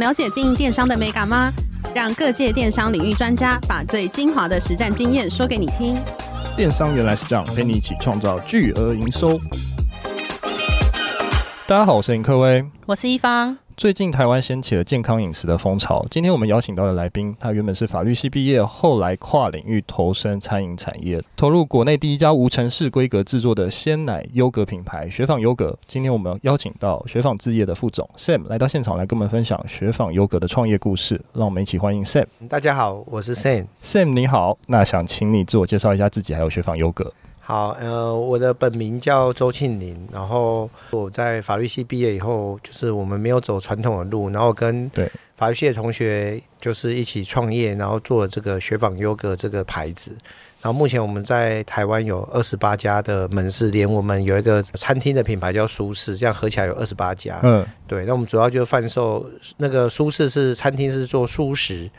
了解经营电商的美感吗？让各界电商领域专家把最精华的实战经验说给你听。电商原来是这样，陪你一起创造巨额营收。大家好，我是林克威，我是一方。最近台湾掀起了健康饮食的风潮。今天我们邀请到的来宾，他原本是法律系毕业，后来跨领域投身餐饮产业，投入国内第一家无尘室规格制作的鲜奶优格品牌雪纺优格。今天我们邀请到雪纺置业的副总 Sam 来到现场，来跟我们分享雪纺优格的创业故事。让我们一起欢迎 Sam。大家好，我是 Sam。Sam 你好，那想请你自我介绍一下自己，还有雪纺优格。好，呃，我的本名叫周庆林，然后我在法律系毕业以后，就是我们没有走传统的路，然后跟对法律系的同学就是一起创业，然后做了这个雪纺优格这个牌子，然后目前我们在台湾有二十八家的门市，连我们有一个餐厅的品牌叫舒适，这样合起来有二十八家。嗯，对，那我们主要就贩售那个舒适是餐厅是做蔬食。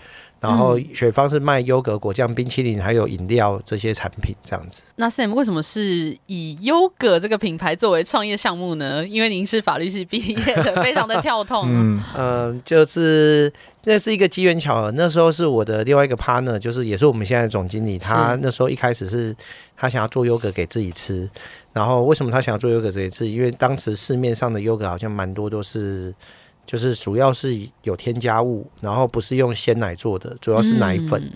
然后雪芳是卖优格果酱、冰淇淋，还有饮料这些产品这样子。那 Sam 为什么是以优格这个品牌作为创业项目呢？因为您是法律系毕业的，非常的跳痛。嗯嗯，就是那是一个机缘巧合。那时候是我的另外一个 partner，就是也是我们现在的总经理。他那时候一开始是他想要做优格给自己吃。然后为什么他想要做优格给自己吃？因为当时市面上的优格好像蛮多都是。就是主要是有添加物，然后不是用鲜奶做的，主要是奶粉。嗯、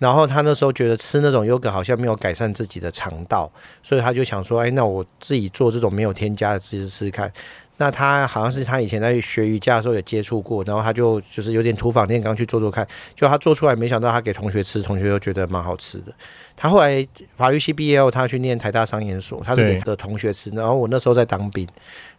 然后他那时候觉得吃那种优格好像没有改善自己的肠道，所以他就想说：“哎，那我自己做这种没有添加的，试试看。”那他好像是他以前在学瑜伽的时候有接触过，然后他就就是有点土法炼钢去做做看，就他做出来，没想到他给同学吃，同学都觉得蛮好吃的。他后来法律系毕业后，他去念台大商研所，他是给个同学吃。然后我那时候在当兵。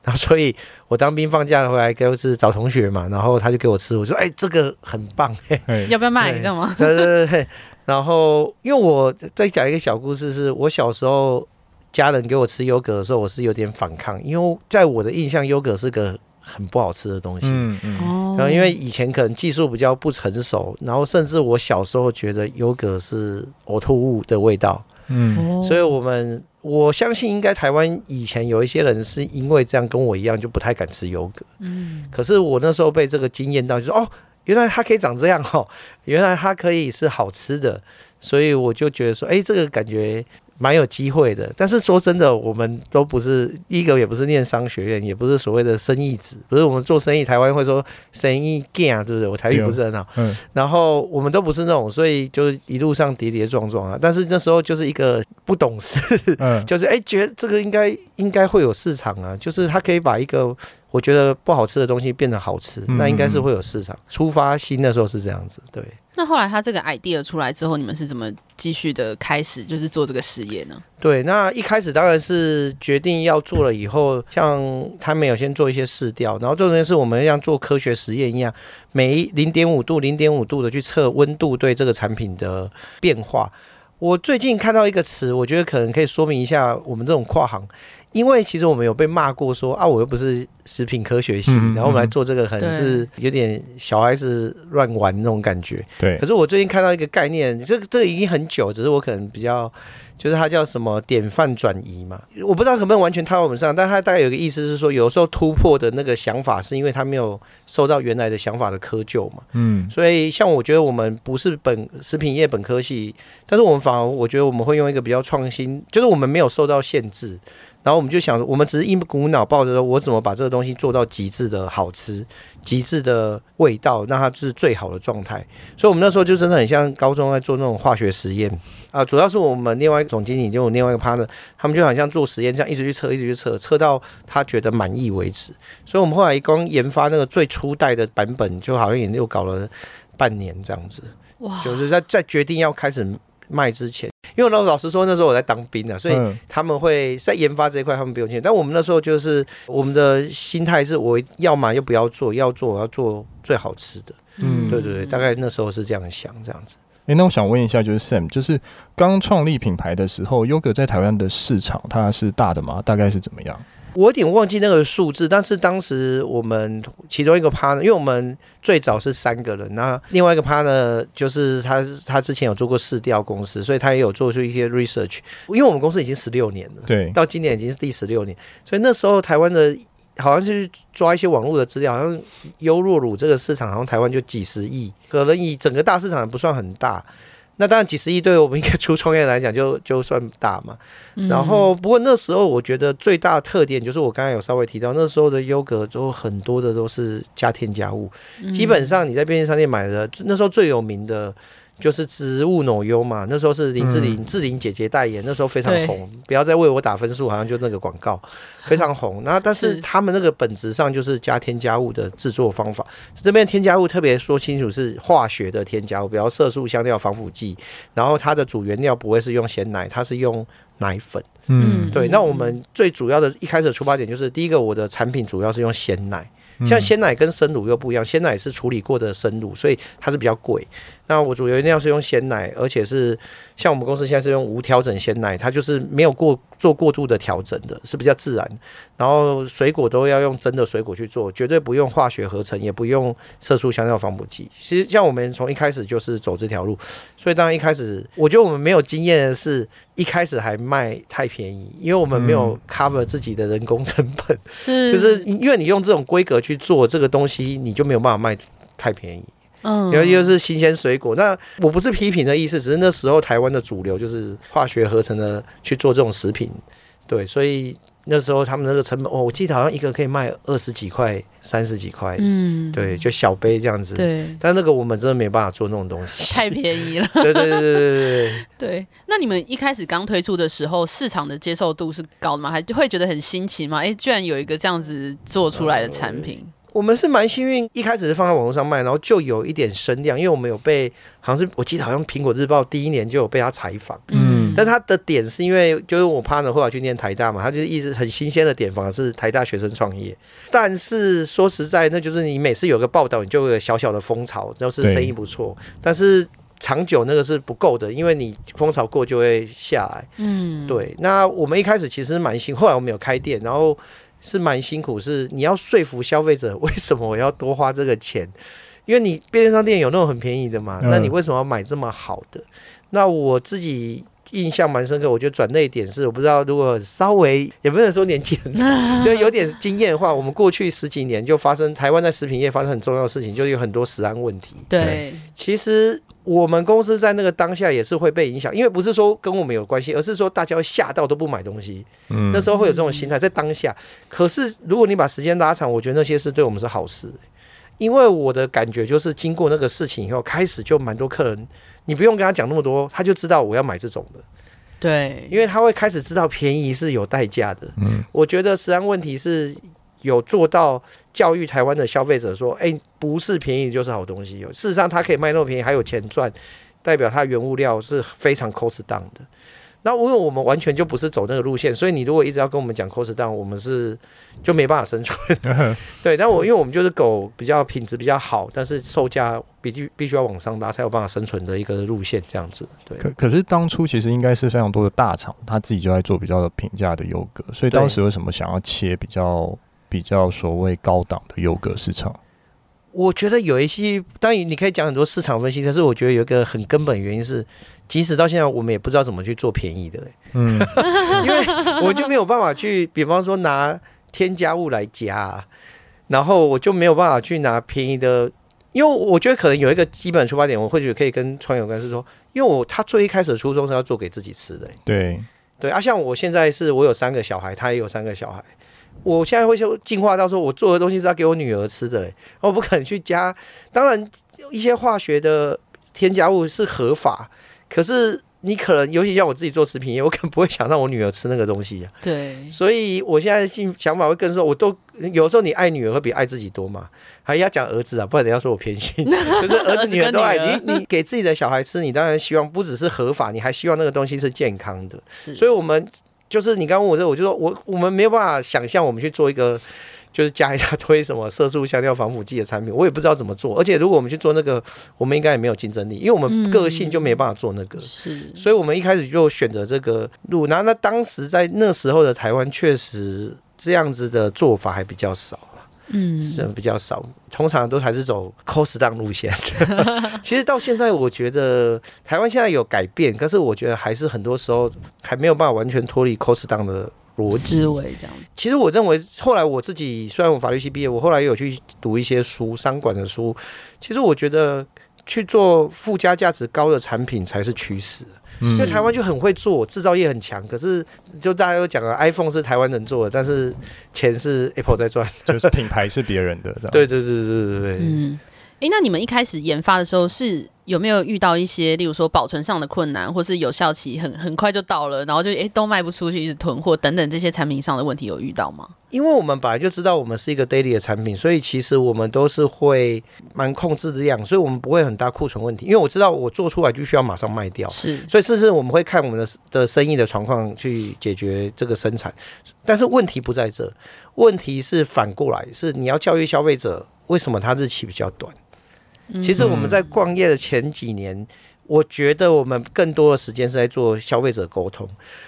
然后，所以我当兵放假回来，就是找同学嘛。然后他就给我吃，我说：“哎，这个很棒，嘿要不要卖？你知道吗？”对对对对。然后，因为我再讲一个小故事是，是我小时候家人给我吃优格的时候，我是有点反抗，因为在我的印象，优格是个很不好吃的东西。嗯嗯。然后，因为以前可能技术比较不成熟，然后甚至我小时候觉得优格是呕吐物的味道。嗯。所以我们。我相信应该台湾以前有一些人是因为这样跟我一样就不太敢吃优格，嗯，可是我那时候被这个惊艳到，就说哦，原来它可以长这样哦，原来它可以是好吃的，所以我就觉得说，哎，这个感觉。蛮有机会的，但是说真的，我们都不是一个，也不是念商学院，也不是所谓的生意子，不是我们做生意，台湾会说生意干啊，对不对？我台语不是很好，嗯，然后我们都不是那种，所以就一路上跌跌撞撞啊。但是那时候就是一个不懂事，嗯，就是哎，觉得这个应该应该会有市场啊，就是他可以把一个。我觉得不好吃的东西变得好吃，那应该是会有市场。嗯、出发心的时候是这样子，对。那后来他这个 idea 出来之后，你们是怎么继续的开始，就是做这个实验呢？对，那一开始当然是决定要做了以后，像他们有先做一些试调，然后这件事我们像做科学实验一样，每零点五度、零点五度的去测温度对这个产品的变化。我最近看到一个词，我觉得可能可以说明一下我们这种跨行。因为其实我们有被骂过说，说啊，我又不是食品科学系，嗯嗯、然后我们来做这个，可能是有点小孩子乱玩那种感觉。对。可是我最近看到一个概念，这个这个已经很久，只是我可能比较，就是它叫什么典范转移嘛。我不知道可不能完全套在我们上，但它大概有个意思是说，有时候突破的那个想法是因为它没有受到原来的想法的窠臼嘛。嗯。所以像我觉得我们不是本食品业本科系，但是我们反而我觉得我们会用一个比较创新，就是我们没有受到限制。然后我们就想，我们只是一股脑抱着说，我怎么把这个东西做到极致的好吃、极致的味道，让它是最好的状态。所以，我们那时候就真的很像高中在做那种化学实验啊。主要是我们另外一个总经理，就我另外一个 partner，他们就好像做实验这样，一直去测，一直去测，测到他觉得满意为止。所以，我们后来一共研发那个最初代的版本，就好像也又搞了半年这样子。哇！就是在在决定要开始卖之前。因为老老实说，那时候我在当兵啊，所以他们会在研发这一块，他们不用钱。但我们那时候就是我们的心态是，我要嘛又不要做，要做我要做最好吃的。嗯，对对对，大概那时候是这样想，这样子。诶，那我想问一下，就是 Sam，就是刚创立品牌的时候，优格在台湾的市场它是大的吗？大概是怎么样？我有点忘记那个数字，但是当时我们其中一个 partner，因为我们最早是三个人，那另外一个 partner 就是他，他之前有做过市调公司，所以他也有做出一些 research。因为我们公司已经十六年了，对，到今年已经是第十六年，所以那时候台湾的好像是抓一些网络的资料，好像优若乳这个市场好像台湾就几十亿，可能以整个大市场也不算很大。那当然几十亿对我们一个初创业来讲就 就算大嘛。然后不过那时候我觉得最大的特点就是我刚才有稍微提到，那时候的优格都很多的都是加添加物，基本上你在便利商店买的那时候最有名的。就是植物脑优嘛，那时候是林志玲、志玲姐姐代言，那时候非常红。不要再为我打分数，好像就那个广告非常红。那但是他们那个本质上就是加添加物的制作方法。这边添加物特别说清楚是化学的添加物，比如色素、香料、防腐剂。然后它的主原料不会是用鲜奶，它是用奶粉。嗯，对。那我们最主要的一开始的出发点就是，第一个我的产品主要是用鲜奶。像鲜奶跟生乳又不一样，鲜奶是处理过的生乳，所以它是比较贵。那我主要一定要是用鲜奶，而且是像我们公司现在是用无调整鲜奶，它就是没有过做过度的调整的，是比较自然。然后水果都要用真的水果去做，绝对不用化学合成，也不用色素、香料、防腐剂。其实像我们从一开始就是走这条路，所以当然一开始我觉得我们没有经验的是，一开始还卖太便宜，因为我们没有 cover 自己的人工成本，是就是因为你用这种规格去做这个东西，你就没有办法卖太便宜。嗯，尤其是新鲜水果。那我不是批评的意思，只是那时候台湾的主流就是化学合成的去做这种食品，对，所以那时候他们那个成本，哦，我记得好像一个可以卖二十几块、三十几块，嗯，对，就小杯这样子，对。但那个我们真的没办法做那种东西，太便宜了。对对对对对对。对，那你们一开始刚推出的时候，市场的接受度是高的吗？还会觉得很新奇吗？哎，居然有一个这样子做出来的产品。嗯我们是蛮幸运，一开始是放在网络上卖，然后就有一点声量，因为我们有被，好像是我记得好像苹果日报第一年就有被他采访，嗯，但他的点是因为就是我 partner 后来去念台大嘛，他就是一直很新鲜的点，反而是台大学生创业。但是说实在，那就是你每次有个报道，你就有小小的风潮，就是生意不错，但是长久那个是不够的，因为你风潮过就会下来，嗯，对。那我们一开始其实蛮新，后来我们有开店，然后。是蛮辛苦，是你要说服消费者为什么我要多花这个钱？因为你便利商店有那种很便宜的嘛，那你为什么要买这么好的？那我自己印象蛮深刻，我觉得转捩点是我不知道，如果稍微也不能说年纪很长，就有点经验的话，我们过去十几年就发生台湾在食品业发生很重要的事情，就有很多食安问题。对，其实。我们公司在那个当下也是会被影响，因为不是说跟我们有关系，而是说大家会吓到都不买东西。嗯，那时候会有这种心态在当下。可是如果你把时间拉长，我觉得那些事对我们是好事，因为我的感觉就是经过那个事情以后，开始就蛮多客人，你不用跟他讲那么多，他就知道我要买这种的。对，因为他会开始知道便宜是有代价的。嗯，我觉得实际上问题是。有做到教育台湾的消费者说：“哎、欸，不是便宜就是好东西。事实上，他可以卖那么便宜，还有钱赚，代表他原物料是非常 cost down 的。那因为我们完全就不是走那个路线，所以你如果一直要跟我们讲 cost down，我们是就没办法生存。对，但我因为我们就是狗比较品质比较好，但是售价必须必须要往上拉才有办法生存的一个路线，这样子。对。可可是当初其实应该是非常多的大厂，他自己就在做比较平价的优格，所以当时为什么想要切比较？比较所谓高档的优格市场，我觉得有一些，当然你可以讲很多市场分析，但是我觉得有一个很根本原因是，即使到现在我们也不知道怎么去做便宜的，嗯，因为我就没有办法去，比方说拿添加物来加，然后我就没有办法去拿便宜的，因为我觉得可能有一个基本出发点，我或许可以跟创业有关，是说，因为我他最一开始的初衷是要做给自己吃的，对对啊，像我现在是我有三个小孩，他也有三个小孩。我现在会就进化到说，我做的东西是要给我女儿吃的，欸，我不可能去加。当然，一些化学的添加物是合法，可是你可能，尤其像我自己做食品业，我可能不会想让我女儿吃那个东西啊。对，所以我现在性想法会更说，我都有时候你爱女儿会比爱自己多嘛。还要讲儿子啊，不然人家说我偏心。可是儿子女儿都爱你，你给自己的小孩吃，你当然希望不只是合法，你还希望那个东西是健康的。是，所以我们。就是你刚问我这，我就说我我们没有办法想象我们去做一个，就是加一大堆什么色素、香料、防腐剂的产品，我也不知道怎么做。而且如果我们去做那个，我们应该也没有竞争力，因为我们个性就没办法做那个。是，所以我们一开始就选择这个路。然后那当时在那时候的台湾，确实这样子的做法还比较少。嗯，人比较少，通常都还是走 cost down 路线。其实到现在，我觉得台湾现在有改变，可是我觉得还是很多时候还没有办法完全脱离 cost down 的逻辑思维这样。其实我认为，后来我自己虽然我法律系毕业，我后来也有去读一些书，商管的书。其实我觉得去做附加价值高的产品才是趋势。嗯，因为台湾就很会做，制造业很强。可是就大家都讲了，iPhone 是台湾人做的，但是钱是 Apple 在赚，就是品牌是别人的。对对对对对对。嗯，哎，那你们一开始研发的时候是？有没有遇到一些，例如说保存上的困难，或是有效期很很快就到了，然后就诶都卖不出去，一直囤货等等这些产品上的问题有遇到吗？因为我们本来就知道我们是一个 daily 的产品，所以其实我们都是会蛮控制的量，所以我们不会很大库存问题。因为我知道我做出来就需要马上卖掉，是，所以这是我们会看我们的的生意的状况去解决这个生产。但是问题不在这，问题是反过来，是你要教育消费者为什么它日期比较短。其实我们在逛业的前几年，我觉得我们更多的时间是在做消费者沟通，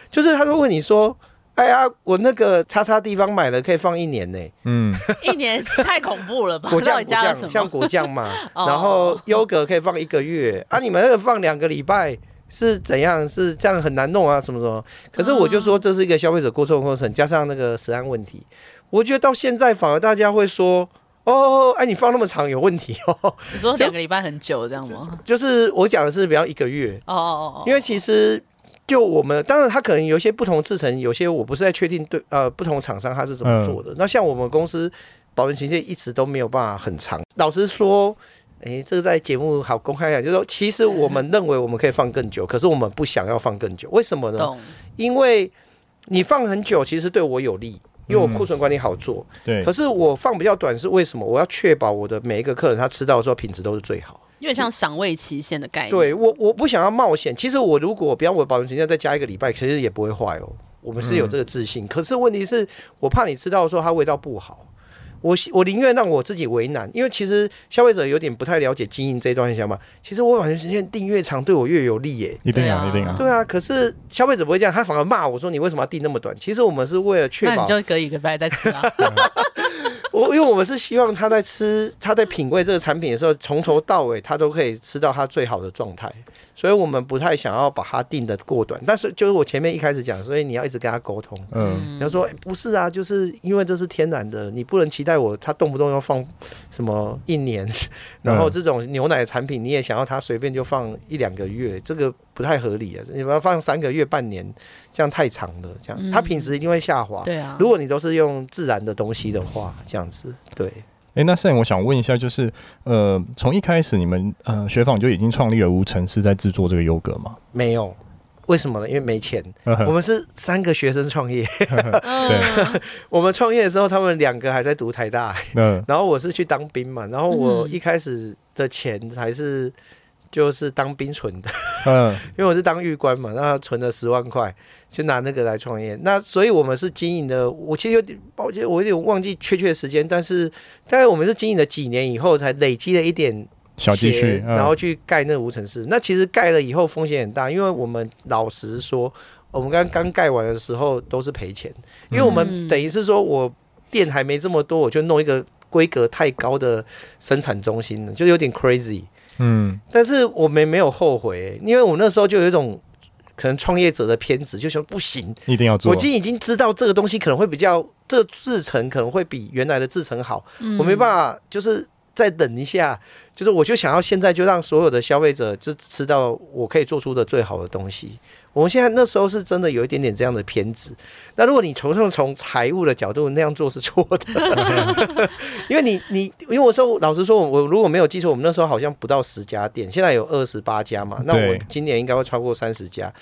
就是他会问你说：“哎呀，我那个叉叉地方买了可以放一年呢。”嗯，一年太恐怖了吧？果酱果酱像果酱嘛，然后优格可以放一个月啊，你们那个放两个礼拜是怎样？是这样很难弄啊？什么什么？可是我就说这是一个消费者沟通过程，加上那个食安问题，我觉得到现在反而大家会说。哦，哎，你放那么长有问题哦。你说两个礼拜很久这样吗？就，就是我讲的是比较一个月哦哦哦。因为其实就我们，当然它可能有一些不同制成，有些我不是在确定对呃不同厂商它是怎么做的。嗯、那像我们公司保存期限一直都没有办法很长。老实说，哎，这个在节目好公开讲，就是说其实我们认为我们可以放更久，可是我们不想要放更久，为什么呢？因为你放很久，其实对我有利。因为我库存管理好做，嗯、对。可是我放比较短是为什么？我要确保我的每一个客人他吃到的时候品质都是最好，有点像赏味期限的概念。对我，我不想要冒险。其实我如果比方我保存期限再加一个礼拜，其实也不会坏哦。我们是有这个自信。嗯、可是问题是我怕你吃到的时候它味道不好。我我宁愿让我自己为难，因为其实消费者有点不太了解经营这一段想法。其实我感觉时间定越长，对我越有利耶。一定啊，一定啊。对啊，可是消费者不会这样，他反而骂我说：“你为什么要定那么短？”其实我们是为了确保，那你就隔一个礼拜再吃啊。我因为我们是希望他在吃、他在品味这个产品的时候，从头到尾他都可以吃到他最好的状态。所以我们不太想要把它定的过短，但是就是我前面一开始讲，所以你要一直跟他沟通。嗯，你要说、欸、不是啊，就是因为这是天然的，你不能期待我他动不动要放什么一年，然后这种牛奶产品你也想要它随便就放一两个月，这个不太合理啊！你不要放三个月、半年，这样太长了，这样它品质一定会下滑。对啊，如果你都是用自然的东西的话，这样子对。哎，那摄影，我想问一下，就是呃，从一开始你们呃雪纺就已经创立了无尘室在制作这个优格吗？没有，为什么呢？因为没钱。我们是三个学生创业。对，我们创业的时候，他们两个还在读台大，然后我是去当兵嘛，然后我一开始的钱还是。就是当兵存的，嗯，因为我是当狱官嘛，那存了十万块，就拿那个来创业。那所以我们是经营的，我其实有点抱歉，我有点忘记确切的时间，但是大概我们是经营了几年以后，才累积了一点小积蓄，然后去盖那个无尘室。那其实盖了以后风险很大，因为我们老实说，我们刚刚盖完的时候都是赔钱，因为我们等于是说我店还没这么多，我就弄一个规格太高的生产中心了，就有点 crazy。嗯，但是我们没有后悔，因为我那时候就有一种可能创业者的偏执，就说不行，一定要做。我已经已经知道这个东西可能会比较，这个制成可能会比原来的制成好，嗯、我没办法，就是再等一下，就是我就想要现在就让所有的消费者就吃到我可以做出的最好的东西。我们现在那时候是真的有一点点这样的偏执。那如果你从从从财务的角度那样做是错的，因为你你因为我说老实说，我如果没有记错，我们那时候好像不到十家店，现在有二十八家嘛。那我今年应该会超过三十家。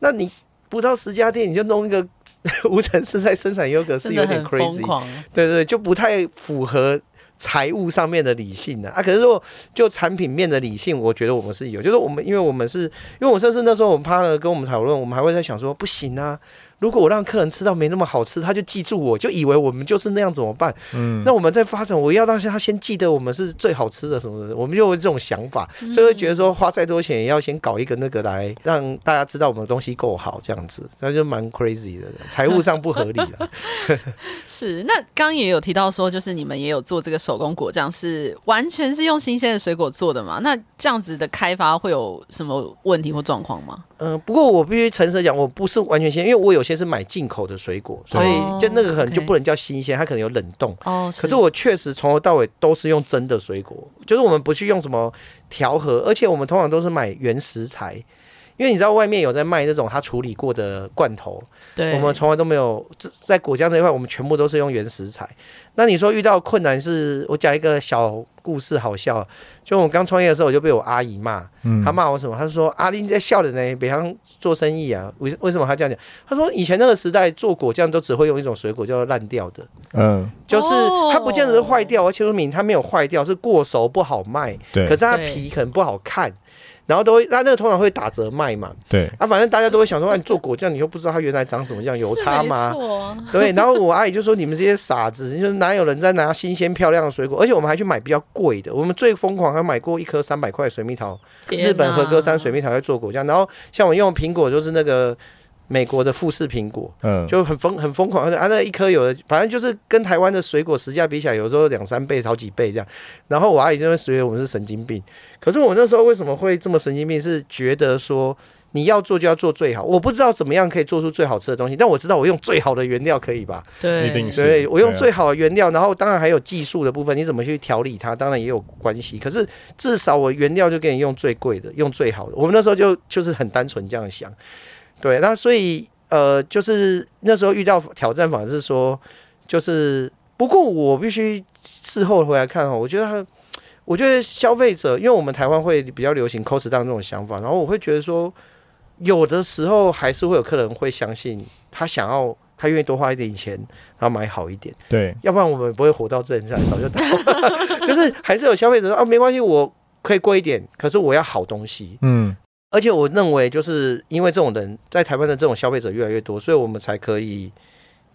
那你不到十家店，你就弄一个 无尘室在生产优格是有点 crazy，对，对对，就不太符合。财务上面的理性呢？啊，可是如果就产品面的理性，我觉得我们是有，就是我们因为我们是因为我甚至那时候我们趴了跟我们讨论，我们还会在想说，不行啊。如果我让客人吃到没那么好吃，他就记住我，就以为我们就是那样怎么办？嗯，那我们在发展，我要让他先记得我们是最好吃的什么的，我们就有这种想法，所以会觉得说花再多钱也要先搞一个那个来让大家知道我们的东西够好，这样子，那就蛮 crazy 的，财务上不合理了。是，那刚刚也有提到说，就是你们也有做这个手工果酱，是完全是用新鲜的水果做的嘛？那这样子的开发会有什么问题或状况吗？嗯，不过我必须诚实讲，我不是完全新鲜，因为我有些是买进口的水果，所以就那个可能就不能叫新鲜，它可能有冷冻。哦，可是。我确实从头到尾都是用真的水果，就是我们不去用什么调和，而且我们通常都是买原食材，因为你知道外面有在卖那种它处理过的罐头，对，我们从来都没有在果酱这一块，我们全部都是用原食材。那你说遇到困难是，我讲一个小故事，好笑。就我刚创业的时候，我就被我阿姨骂，嗯、她骂我什么？她说：“阿玲在笑的呢，别想做生意啊？为为什么她这样讲？她说以前那个时代做果酱都只会用一种水果叫做烂掉的，嗯，就是它不见得是坏掉，而且说明它没有坏掉，是过熟不好卖，对，可是它皮可能不好看。”然后都会，那那个通常会打折卖嘛。对。啊，反正大家都会想说，啊，你做果酱，你又不知道它原来长什么样，有差吗？对。然后我 阿姨就说：“你们这些傻子，你说哪有人在拿新鲜漂亮的水果？而且我们还去买比较贵的。我们最疯狂还买过一颗三百块的水蜜桃，日本和歌山水蜜桃在做果酱。然后像我用苹果，就是那个。”美国的富士苹果，嗯，就很疯很疯狂，啊，那一颗有的，反正就是跟台湾的水果实价比起来，有时候两三倍、好几倍这样。然后我阿姨就会觉得我们是神经病。可是我那时候为什么会这么神经病？是觉得说你要做就要做最好。我不知道怎么样可以做出最好吃的东西，但我知道我用最好的原料可以吧？对，一定是。对，我用最好的原料，然后当然还有技术的部分，你怎么去调理它，当然也有关系。可是至少我原料就给你用最贵的，用最好的。我们那时候就就是很单纯这样想。对，那所以呃，就是那时候遇到挑战，反而是说，就是不过我必须事后回来看哈，我觉得他，我觉得消费者，因为我们台湾会比较流行 cost down 这种想法，然后我会觉得说，有的时候还是会有客人会相信他想要，他愿意多花一点钱，然后买好一点，对，要不然我们不会活到这现在，早就倒了，就是还是有消费者说啊，没关系，我可以贵一点，可是我要好东西，嗯。而且我认为，就是因为这种人在台湾的这种消费者越来越多，所以我们才可以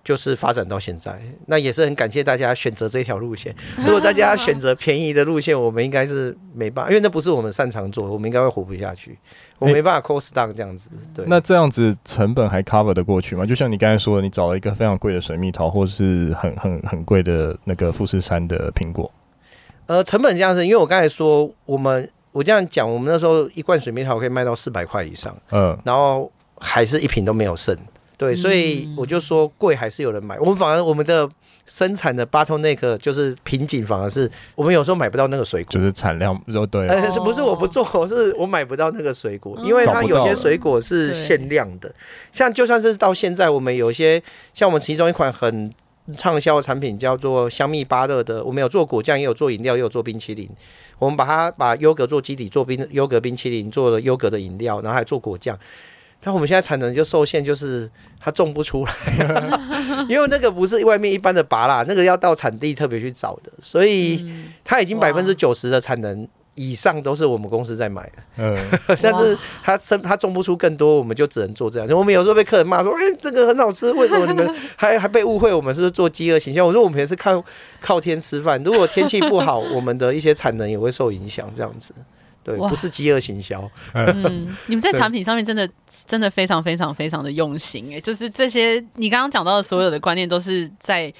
就是发展到现在。那也是很感谢大家选择这条路线。如果大家选择便宜的路线，我们应该是没办法，因为那不是我们擅长做，我们应该会活不下去。我没办法 cost down 这样子。对，那这样子成本还 cover 得过去吗？就像你刚才说的，你找了一个非常贵的水蜜桃，或是很很很贵的那个富士山的苹果。呃，成本这样子，因为我刚才说我们。我这样讲，我们那时候一罐水蜜桃可以卖到四百块以上，嗯，然后还是一瓶都没有剩，对，所以我就说贵还是有人买。我们反而我们的生产的 bottleneck 就是瓶颈，反而是我们有时候买不到那个水果，就是产量不对，呃，是不是我不做，是我买不到那个水果，因为它有些水果是限量的，像就算是到现在，我们有些像我们其中一款很。畅销的产品叫做香蜜芭乐的，我们有做果酱，也有做饮料，也有做冰淇淋。我们把它把优格做基底，做冰优格冰淇淋，做了优格的饮料，然后还做果酱。但我们现在产能就受限，就是它种不出来，因为那个不是外面一般的芭乐，那个要到产地特别去找的，所以它已经百分之九十的产能。以上都是我们公司在买的，嗯，但是他生他种不出更多，我们就只能做这样。我们有时候被客人骂说：“哎、欸，这个很好吃，为什么你们 还还被误会我们是不是做饥饿行销？”我说：“我们也是靠靠天吃饭，如果天气不好，我们的一些产能也会受影响。这样子，对，不是饥饿行销。嗯，你们在产品上面真的真的非常非常非常的用心，哎，就是这些你刚刚讲到的所有的观念都是在。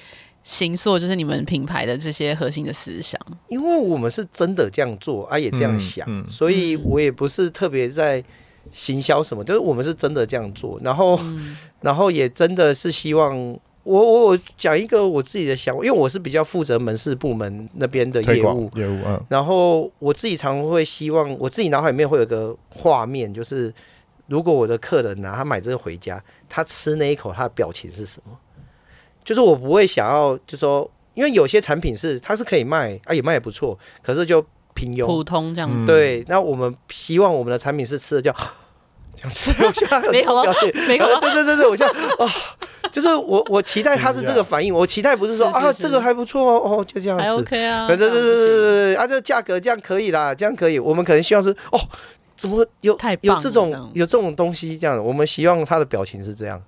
形塑就是你们品牌的这些核心的思想，因为我们是真的这样做啊，也这样想，嗯嗯、所以我也不是特别在行销什么，就是我们是真的这样做，然后，嗯、然后也真的是希望我我我讲一个我自己的想法，因为我是比较负责门市部门那边的业务业务，啊，然后我自己常会希望我自己脑海里面会有个画面，就是如果我的客人拿他买这个回家，他吃那一口，他的表情是什么？就是我不会想要，就说，因为有些产品是它是可以卖啊，也卖也不错，可是就平庸。普通这样子。对，那我们希望我们的产品是吃的叫这样吃，我现在没有表情，没有，对对对对，我现在啊，就是我我期待它是这个反应，我期待不是说啊这个还不错哦，哦就这样子，OK 啊，对对对对对对，啊这价格这样可以啦，这样可以，我们可能希望是哦，怎么有有这种有这种东西这样，我们希望他的表情是这样，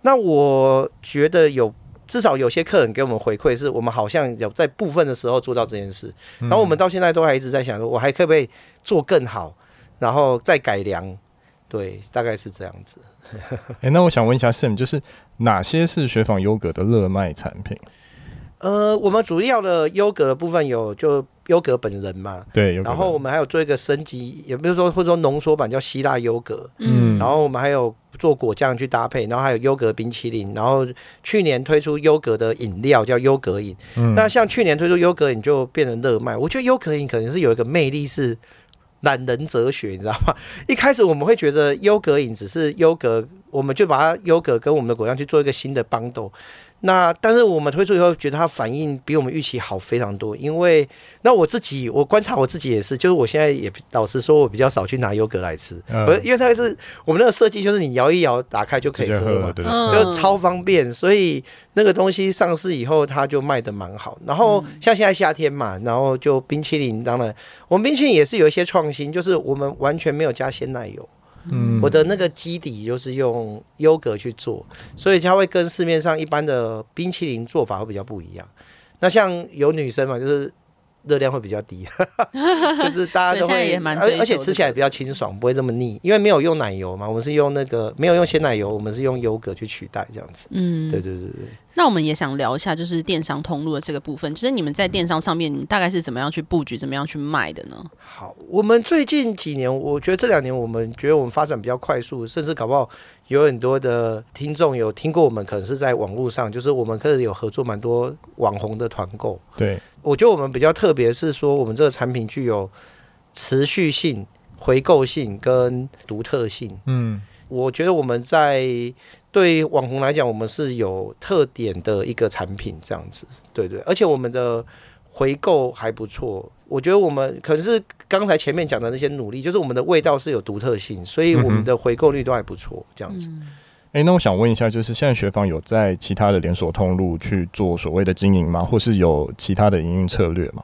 那我觉得有。至少有些客人给我们回馈，是我们好像有在部分的时候做到这件事，然后我们到现在都还一直在想说，我还可不可以做更好，然后再改良，对，大概是这样子。哎、欸，那我想问一下 Sam，就是哪些是雪纺优格的热卖产品？呃，我们主要的优格的部分有就优格本人嘛，对，然后我们还有做一个升级，也不是说或者说浓缩版叫希腊优格，嗯，然后我们还有做果酱去搭配，然后还有优格冰淇淋，然后去年推出优格的饮料叫优格饮，嗯，那像去年推出优格饮就变成热卖，我觉得优格饮可能是有一个魅力是懒人哲学，你知道吗？一开始我们会觉得优格饮只是优格，我们就把它优格跟我们的果酱去做一个新的 bundle。那但是我们推出以后，觉得它反应比我们预期好非常多。因为那我自己，我观察我自己也是，就是我现在也老实说，我比较少去拿优格来吃，嗯、因为它是我们那个设计，就是你摇一摇，打开就可以喝嘛，对，就超方便。所以那个东西上市以后，它就卖的蛮好。然后像现在夏天嘛，然后就冰淇淋，当然我们冰淇淋也是有一些创新，就是我们完全没有加鲜奶油。嗯，我的那个基底就是用优格去做，所以它会跟市面上一般的冰淇淋做法会比较不一样。那像有女生嘛，就是。热量会比较低，就是大家都会，而而且吃起来比较清爽，不会这么腻，因为没有用奶油嘛，我们是用那个没有用鲜奶油，我们是用优格去取代这样子。嗯，对对对对。那我们也想聊一下，就是电商通路的这个部分，就是你们在电商上面，你大概是怎么样去布局，怎么样去卖的呢？好，我们最近几年，我觉得这两年我们觉得我们发展比较快速，甚至搞不好有很多的听众有听过我们，可能是在网络上，就是我们可能有合作蛮多网红的团购。对。我觉得我们比较特别是说，我们这个产品具有持续性、回购性跟独特性。嗯，我觉得我们在对网红来讲，我们是有特点的一个产品，这样子，对对。而且我们的回购还不错。我觉得我们可能是刚才前面讲的那些努力，就是我们的味道是有独特性，所以我们的回购率都还不错，这样子。嗯诶，那我想问一下，就是现在学坊有在其他的连锁通路去做所谓的经营吗？或是有其他的营运策略吗？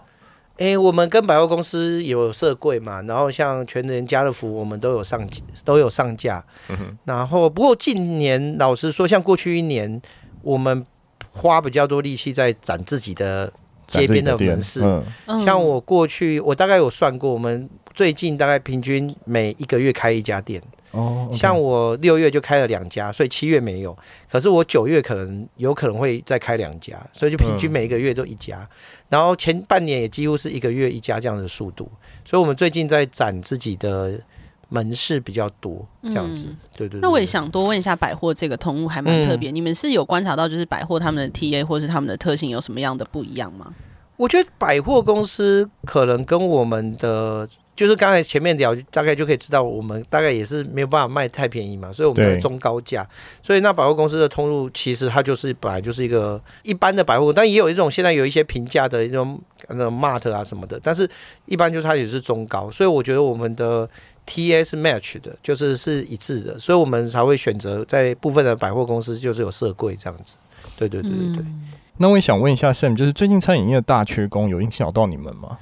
诶，我们跟百货公司有设柜嘛，然后像全联、家乐福，我们都有上都有上架。嗯。然后不过近年，老实说，像过去一年，我们花比较多力气在展自己的街边的门市。嗯。像我过去，我大概有算过，我们最近大概平均每一个月开一家店。哦，oh, okay. 像我六月就开了两家，所以七月没有。可是我九月可能有可能会再开两家，所以就平均每一个月都一家。嗯、然后前半年也几乎是一个月一家这样的速度。所以我们最近在展自己的门市比较多，这样子。嗯、对，对对。那我也想多问一下，百货这个通路还蛮特别。嗯、你们是有观察到，就是百货他们的 TA 或是他们的特性有什么样的不一样吗？我觉得百货公司可能跟我们的。就是刚才前面聊，大概就可以知道，我们大概也是没有办法卖太便宜嘛，所以我们的中高价。所以那百货公司的通路其实它就是本来就是一个一般的百货，但也有一种现在有一些平价的一种那种 mart 啊什么的，但是一般就是它也是中高。所以我觉得我们的 TS match 的就是是一致的，所以我们才会选择在部分的百货公司就是有设柜这样子。对对对对对。嗯、那我也想问一下 Sam，就是最近餐饮业大缺工有影响到你们吗？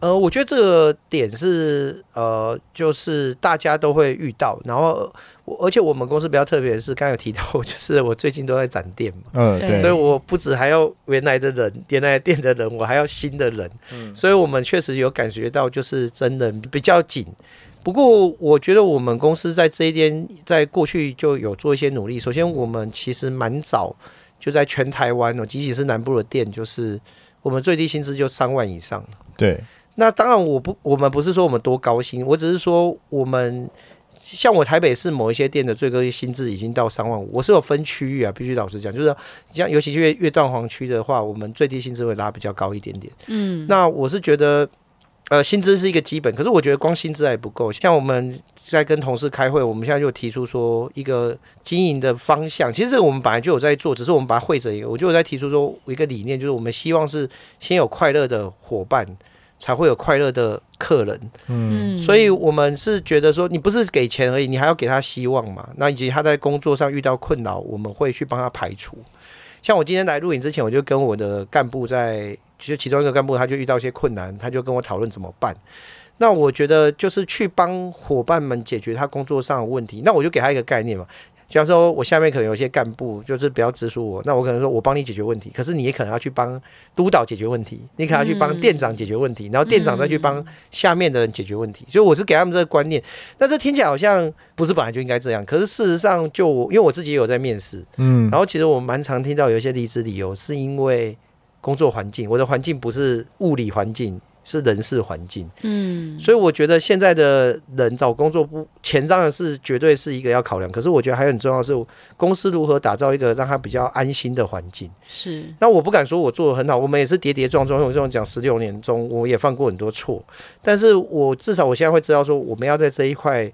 呃，我觉得这个点是呃，就是大家都会遇到，然后而且我们公司比较特别的是，刚刚有提到，就是我最近都在展店嘛，嗯，对，所以我不止还要原来的人，原来店的人，我还要新的人，嗯，所以我们确实有感觉到，就是真的比较紧。不过我觉得我们公司在这一点，在过去就有做一些努力。首先，我们其实蛮早就在全台湾哦，即使是南部的店，就是我们最低薪资就三万以上，对。那当然，我不，我们不是说我们多高薪，我只是说我们像我台北市某一些店的最高薪资已经到三万五，我是有分区域啊，必须老实讲，就是像尤其是越越断黄区的话，我们最低薪资会拉比较高一点点。嗯，那我是觉得，呃，薪资是一个基本，可是我觉得光薪资还不够。像我们在跟同事开会，我们现在就提出说一个经营的方向，其实这个我们本来就有在做，只是我们把它汇整一个，我就有在提出说一个理念，就是我们希望是先有快乐的伙伴。才会有快乐的客人，嗯，所以我们是觉得说，你不是给钱而已，你还要给他希望嘛。那以及他在工作上遇到困扰，我们会去帮他排除。像我今天来录影之前，我就跟我的干部在，其实其中一个干部他就遇到一些困难，他就跟我讨论怎么办。那我觉得就是去帮伙伴们解决他工作上的问题。那我就给他一个概念嘛。假如说我下面可能有些干部就是比较直属我，那我可能说我帮你解决问题，可是你也可能要去帮督导解决问题，你可能要去帮店长解决问题，然后店长再去帮下面的人解决问题。所以我是给他们这个观念，但这听起来好像不是本来就应该这样，可是事实上就因为我自己也有在面试，嗯，然后其实我蛮常听到有一些离职理由是因为工作环境，我的环境不是物理环境，是人事环境。嗯，所以我觉得现在的人找工作不钱当然是绝对是一个要考量，可是我觉得还有很重要的是公司如何打造一个让他比较安心的环境。是。那我不敢说我做的很好，我们也是跌跌撞撞，用这种讲十六年中，我也犯过很多错，但是我至少我现在会知道说，我们要在这一块。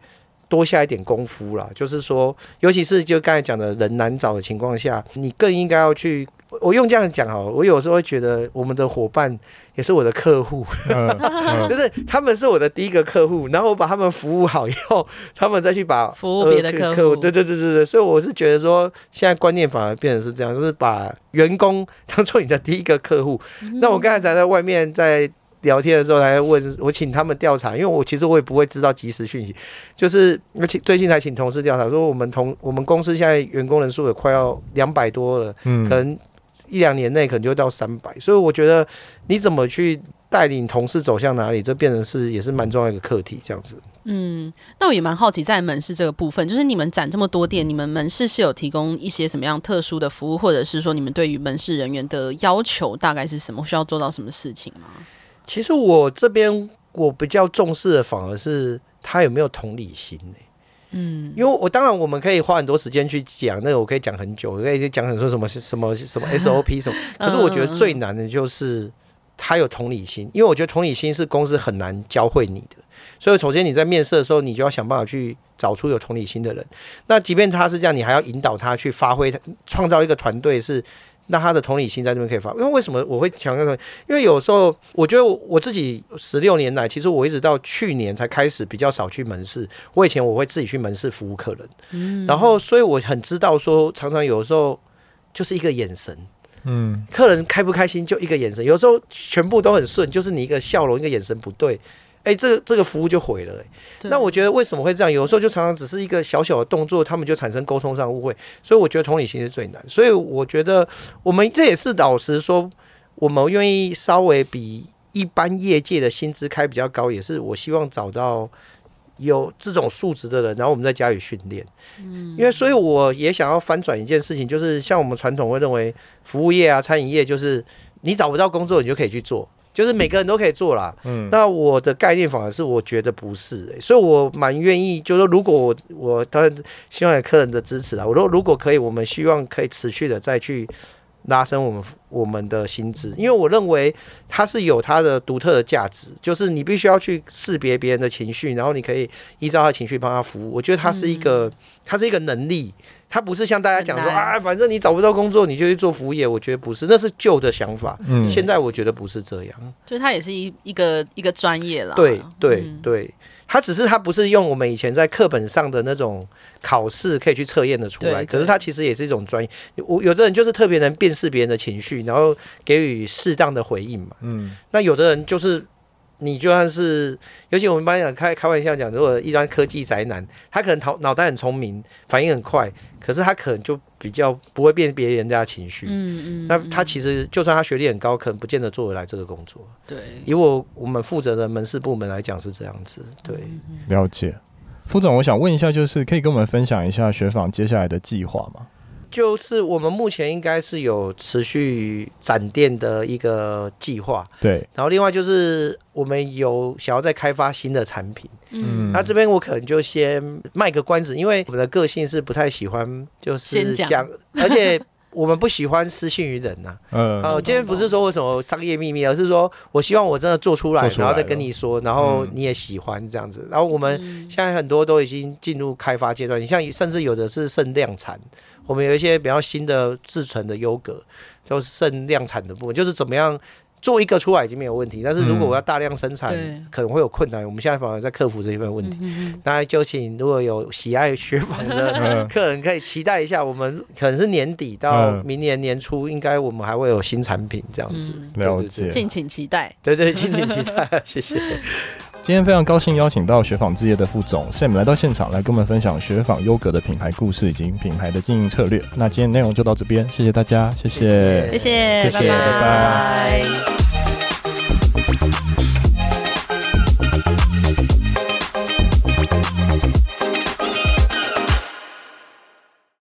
多下一点功夫啦，就是说，尤其是就刚才讲的人难找的情况下，你更应该要去。我用这样讲哈，我有时候会觉得我们的伙伴也是我的客户，就是他们是我的第一个客户，然后我把他们服务好以后，他们再去把服务别的客户。对对对对对，所以我是觉得说，现在观念反而变成是这样，就是把员工当做你的第一个客户。那我刚才才在外面在。聊天的时候还问我，请他们调查，因为我其实我也不会知道即时讯息，就是而且最近才请同事调查，说我们同我们公司现在员工人数也快要两百多了，嗯，可能一两年内可能就会到三百，所以我觉得你怎么去带领同事走向哪里，这变成是也是蛮重要的一个课题，这样子。嗯，那我也蛮好奇，在门市这个部分，就是你们展这么多店，你们门市是有提供一些什么样特殊的服务，或者是说你们对于门市人员的要求大概是什么，需要做到什么事情吗？其实我这边我比较重视的反而是他有没有同理心呢？嗯，因为我当然我们可以花很多时间去讲，那个我可以讲很久，我可以讲很多什么什么什么 SOP 什么。可是我觉得最难的就是他有同理心，因为我觉得同理心是公司很难教会你的。所以首先你在面试的时候，你就要想办法去找出有同理心的人。那即便他是这样，你还要引导他去发挥，创造一个团队是。那他的同理心在这边可以发，因为为什么我会强调呢？因为有时候我觉得我自己十六年来，其实我一直到去年才开始比较少去门市。我以前我会自己去门市服务客人，嗯，然后所以我很知道说，常常有时候就是一个眼神，嗯，客人开不开心就一个眼神，有时候全部都很顺，就是你一个笑容，一个眼神不对。哎、欸，这个这个服务就毁了哎、欸。那我觉得为什么会这样？有时候就常常只是一个小小的动作，他们就产生沟通上误会。所以我觉得同理心是最难。所以我觉得我们这也是老实说，我们愿意稍微比一般业界的薪资开比较高，也是我希望找到有这种素质的人，然后我们在加以训练。嗯，因为所以我也想要翻转一件事情，就是像我们传统会认为服务业啊、餐饮业，就是你找不到工作，你就可以去做。就是每个人都可以做啦，嗯，那我的概念反而是我觉得不是、欸，所以我蛮愿意，就是说如果我我当然希望有客人的支持啊，我说如果可以，我们希望可以持续的再去拉升我们我们的薪资，因为我认为它是有它的独特的价值，就是你必须要去识别别人的情绪，然后你可以依照他的情绪帮他服务，我觉得它是一个它是一个能力。它不是像大家讲说啊，反正你找不到工作，你就去做服务业。我觉得不是，那是旧的想法。嗯，现在我觉得不是这样。就它也是一一个一个专业了。对对对，它只是它不是用我们以前在课本上的那种考试可以去测验的出来，可是他其实也是一种专业。我有的人就是特别能辨识别人的情绪，然后给予适当的回应嘛。嗯，那有的人就是。你就算是，尤其我们一般讲开开玩笑讲，如果一般科技宅男，他可能脑脑袋很聪明，反应很快，可是他可能就比较不会辨别人家的情绪。嗯嗯。那他其实就算他学历很高，可能不见得做得来这个工作。对。以我我们负责的门市部门来讲是这样子。对。了解。副总，我想问一下，就是可以跟我们分享一下雪纺接下来的计划吗？就是我们目前应该是有持续展店的一个计划，对。然后另外就是我们有想要再开发新的产品，嗯。那这边我可能就先卖个关子，因为我们的个性是不太喜欢就是讲，而且我们不喜欢失信于人呐。嗯。好，今天不是说为什么商业秘密，而是说我希望我真的做出来，然后再跟你说，然后你也喜欢这样子。然后我们现在很多都已经进入开发阶段，你像甚至有的是剩量产。我们有一些比较新的制成的优格，就是剩量产的部分，就是怎么样做一个出来已经没有问题，但是如果我要大量生产，可能会有困难。我们现在反而在克服这一份问题。那就请如果有喜爱雪纺的 客人，可以期待一下，我们可能是年底到明年年初，应该我们还会有新产品这样子。了解，敬请期待。对对，敬请期待，谢谢。今天非常高兴邀请到雪纺置业的副总 Sam 来到现场，来跟我们分享雪纺优格的品牌故事以及品牌的经营策略。那今天内容就到这边，谢谢大家，谢谢，谢谢，谢谢，拜拜。拜拜。